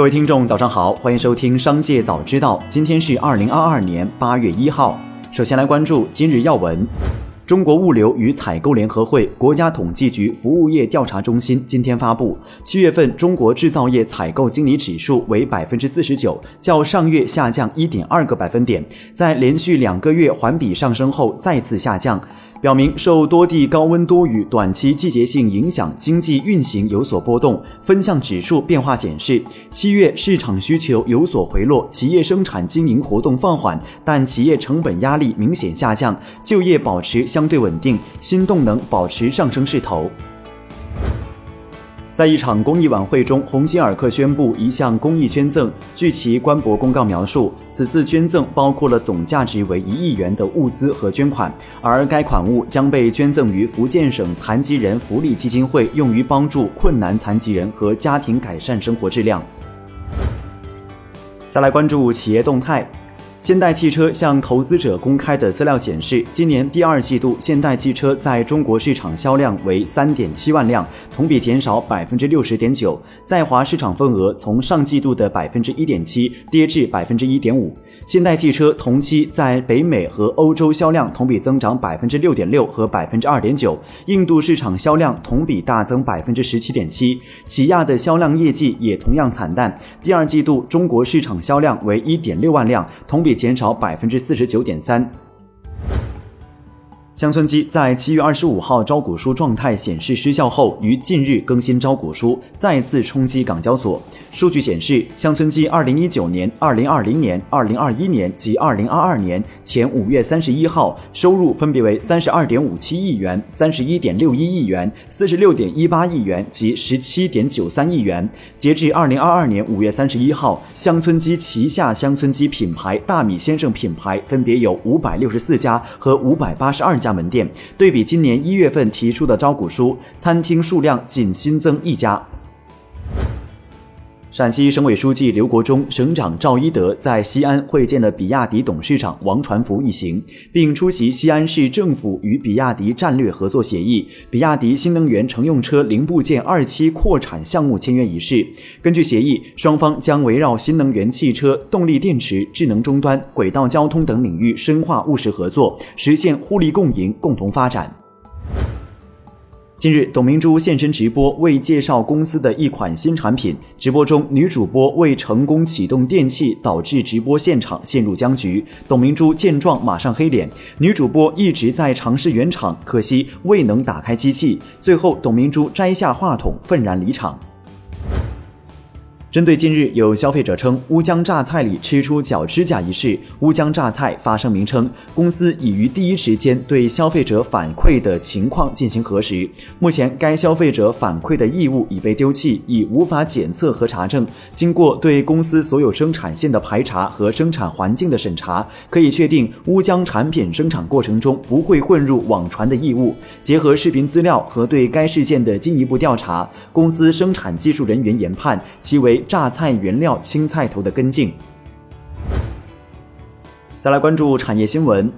各位听众，早上好，欢迎收听《商界早知道》。今天是二零二二年八月一号。首先来关注今日要闻。中国物流与采购联合会、国家统计局服务业调查中心今天发布，七月份中国制造业采购经理指数为百分之四十九，较上月下降一点二个百分点，在连续两个月环比上升后再次下降。表明受多地高温多雨、短期季节性影响，经济运行有所波动。分项指数变化显示，七月市场需求有所回落，企业生产经营活动放缓，但企业成本压力明显下降，就业保持相对稳定，新动能保持上升势头。在一场公益晚会中，鸿星尔克宣布一项公益捐赠。据其官博公告描述，此次捐赠包括了总价值为一亿元的物资和捐款，而该款物将被捐赠于福建省残疾人福利基金会，用于帮助困难残疾人和家庭改善生活质量。再来关注企业动态。现代汽车向投资者公开的资料显示，今年第二季度，现代汽车在中国市场销量为三点七万辆，同比减少百分之六十点九，在华市场份额从上季度的百分之一点七跌至百分之一点五。现代汽车同期在北美和欧洲销量同比增长百分之六点六和百分之二点九，印度市场销量同比大增百分之十七点七。起亚的销量业绩也同样惨淡，第二季度中国市场销量为一点六万辆，同比。减少百分之四十九点三。乡村基在七月二十五号招股书状态显示失效后，于近日更新招股书，再次冲击港交所。数据显示，乡村基二零一九年、二零二零年、二零二一年及二零二二年前五月三十一号收入分别为三十二点五七亿元、三十一点六一亿元、四十六点一八亿元及十七点九三亿元。截至二零二二年五月三十一号，乡村基旗下乡村基品牌大米先生品牌分别有五百六十四家和五百八十二家。门店对比今年一月份提出的招股书，餐厅数量仅新增一家。陕西省委书记刘国中、省长赵一德在西安会见了比亚迪董事长王传福一行，并出席西安市政府与比亚迪战略合作协议、比亚迪新能源乘用车零部件二期扩产项目签约仪式。根据协议，双方将围绕新能源汽车、动力电池、智能终端、轨道交通等领域深化务实合作，实现互利共赢、共同发展。近日，董明珠现身直播，为介绍公司的一款新产品。直播中，女主播未成功启动电器，导致直播现场陷入僵局。董明珠见状，马上黑脸。女主播一直在尝试圆场，可惜未能打开机器。最后，董明珠摘下话筒，愤然离场。针对近日有消费者称乌江榨菜里吃出脚指甲一事，乌江榨菜发声明称，公司已于第一时间对消费者反馈的情况进行核实。目前，该消费者反馈的异物已被丢弃，已无法检测和查证。经过对公司所有生产线的排查和生产环境的审查，可以确定乌江产品生产过程中不会混入网传的异物。结合视频资料和对该事件的进一步调查，公司生产技术人员研判其为。榨菜原料青菜头的跟进。再来关注产业新闻，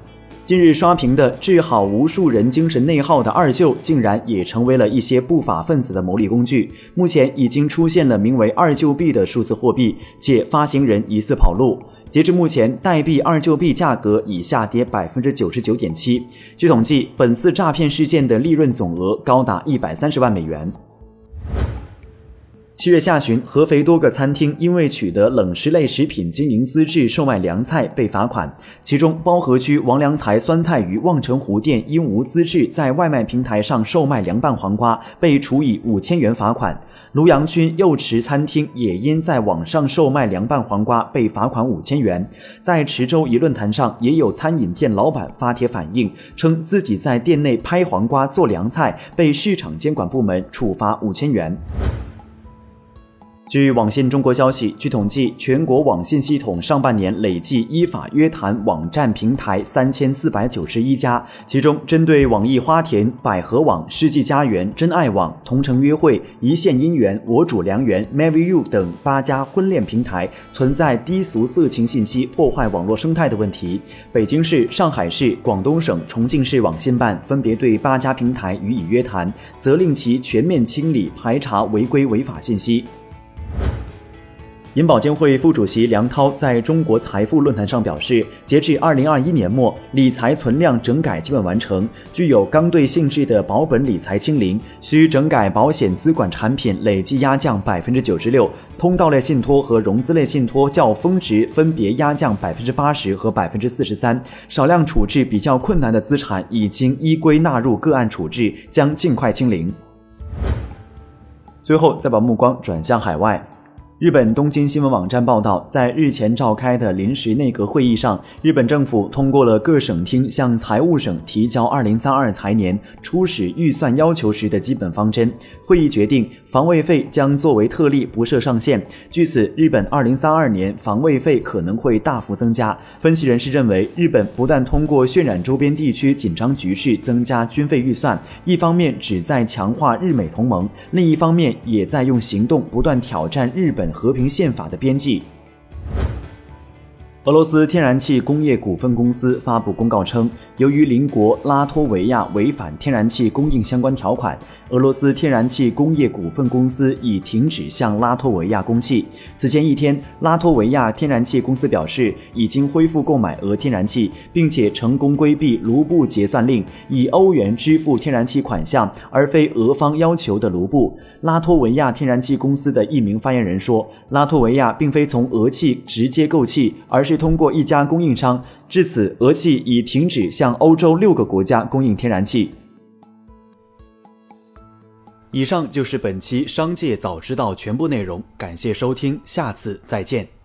近日刷屏的治好无数人精神内耗的二舅，竟然也成为了一些不法分子的牟利工具。目前已经出现了名为二舅币的数字货币，且发行人疑似跑路。截至目前，代币二舅币价格已下跌百分之九十九点七。据统计，本次诈骗事件的利润总额高达一百三十万美元。七月下旬，合肥多个餐厅因为取得冷食类食品经营资质售卖凉菜被罚款。其中，包河区王良才酸菜鱼望城湖店因无资质在外卖平台上售卖凉拌黄瓜，被处以五千元罚款。庐阳区右池餐厅也因在网上售卖凉拌黄瓜被罚款五千元。在池州一论坛上，也有餐饮店老板发帖反映，称自己在店内拍黄瓜做凉菜，被市场监管部门处罚五千元。据网信中国消息，据统计，全国网信系统上半年累计依法约谈网站平台三千四百九十一家，其中针对网易花田、百合网、世纪佳缘、真爱网、同城约会、一线姻缘、我主良缘、MaryU 等八家婚恋平台存在低俗色情信息破坏网络生态的问题，北京市、上海市、广东省、重庆市网信办分别对八家平台予以约谈，责令其全面清理排查违规违法信息。银保监会副主席梁涛在中国财富论坛上表示，截至二零二一年末，理财存量整改基本完成，具有刚兑性质的保本理财清零，需整改保险资管产品累计压降百分之九十六，通道类信托和融资类信托较峰值分别压降百分之八十和百分之四十三，少量处置比较困难的资产已经依规纳入个案处置，将尽快清零。最后，再把目光转向海外。日本东京新闻网站报道，在日前召开的临时内阁会议上，日本政府通过了各省厅向财务省提交二零三二财年初始预算要求时的基本方针。会议决定，防卫费将作为特例，不设上限。据此，日本二零三二年防卫费可能会大幅增加。分析人士认为，日本不断通过渲染周边地区紧张局势增加军费预算，一方面旨在强化日美同盟，另一方面也在用行动不断挑战日本。和平宪法的编辑。俄罗斯天然气工业股份公司发布公告称，由于邻国拉脱维亚违反天然气供应相关条款，俄罗斯天然气工业股份公司已停止向拉脱维亚供气。此前一天，拉脱维亚天然气公司表示，已经恢复购买俄天然气，并且成功规避卢布结算令，以欧元支付天然气款项，而非俄方要求的卢布。拉脱维亚天然气公司的一名发言人说，拉脱维亚并非从俄气直接购气，而是。是通过一家供应商，至此，俄气已停止向欧洲六个国家供应天然气。以上就是本期《商界早知道》全部内容，感谢收听，下次再见。